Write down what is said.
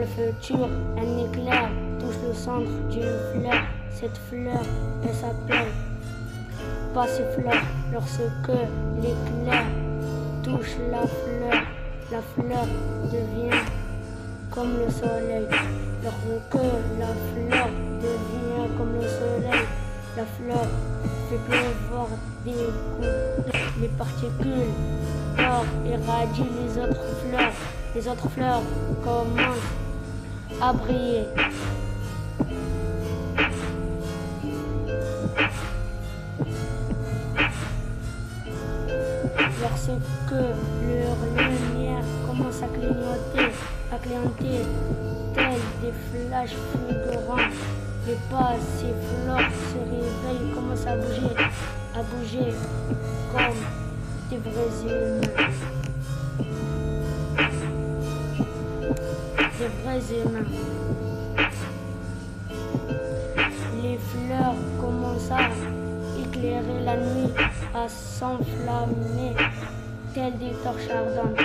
futur, un éclair touche le centre d'une fleur. Cette fleur, elle s'appelle passifleur. Lorsque l'éclair touche la fleur, la fleur devient comme le soleil. Lorsque la fleur devient comme le soleil, la fleur fait pleuvoir des coups. Les particules d'or irradient les autres fleurs. Les autres fleurs commencent à briller. Lorsque leur lumière commence à clignoter, à clignoter, tels des flashs fulgurants, les passiflores se réveillent, commencent à bouger, à bouger comme des vrais humains. Les fleurs commencent à éclairer la nuit, à s'enflammer, telles des torches ardentes.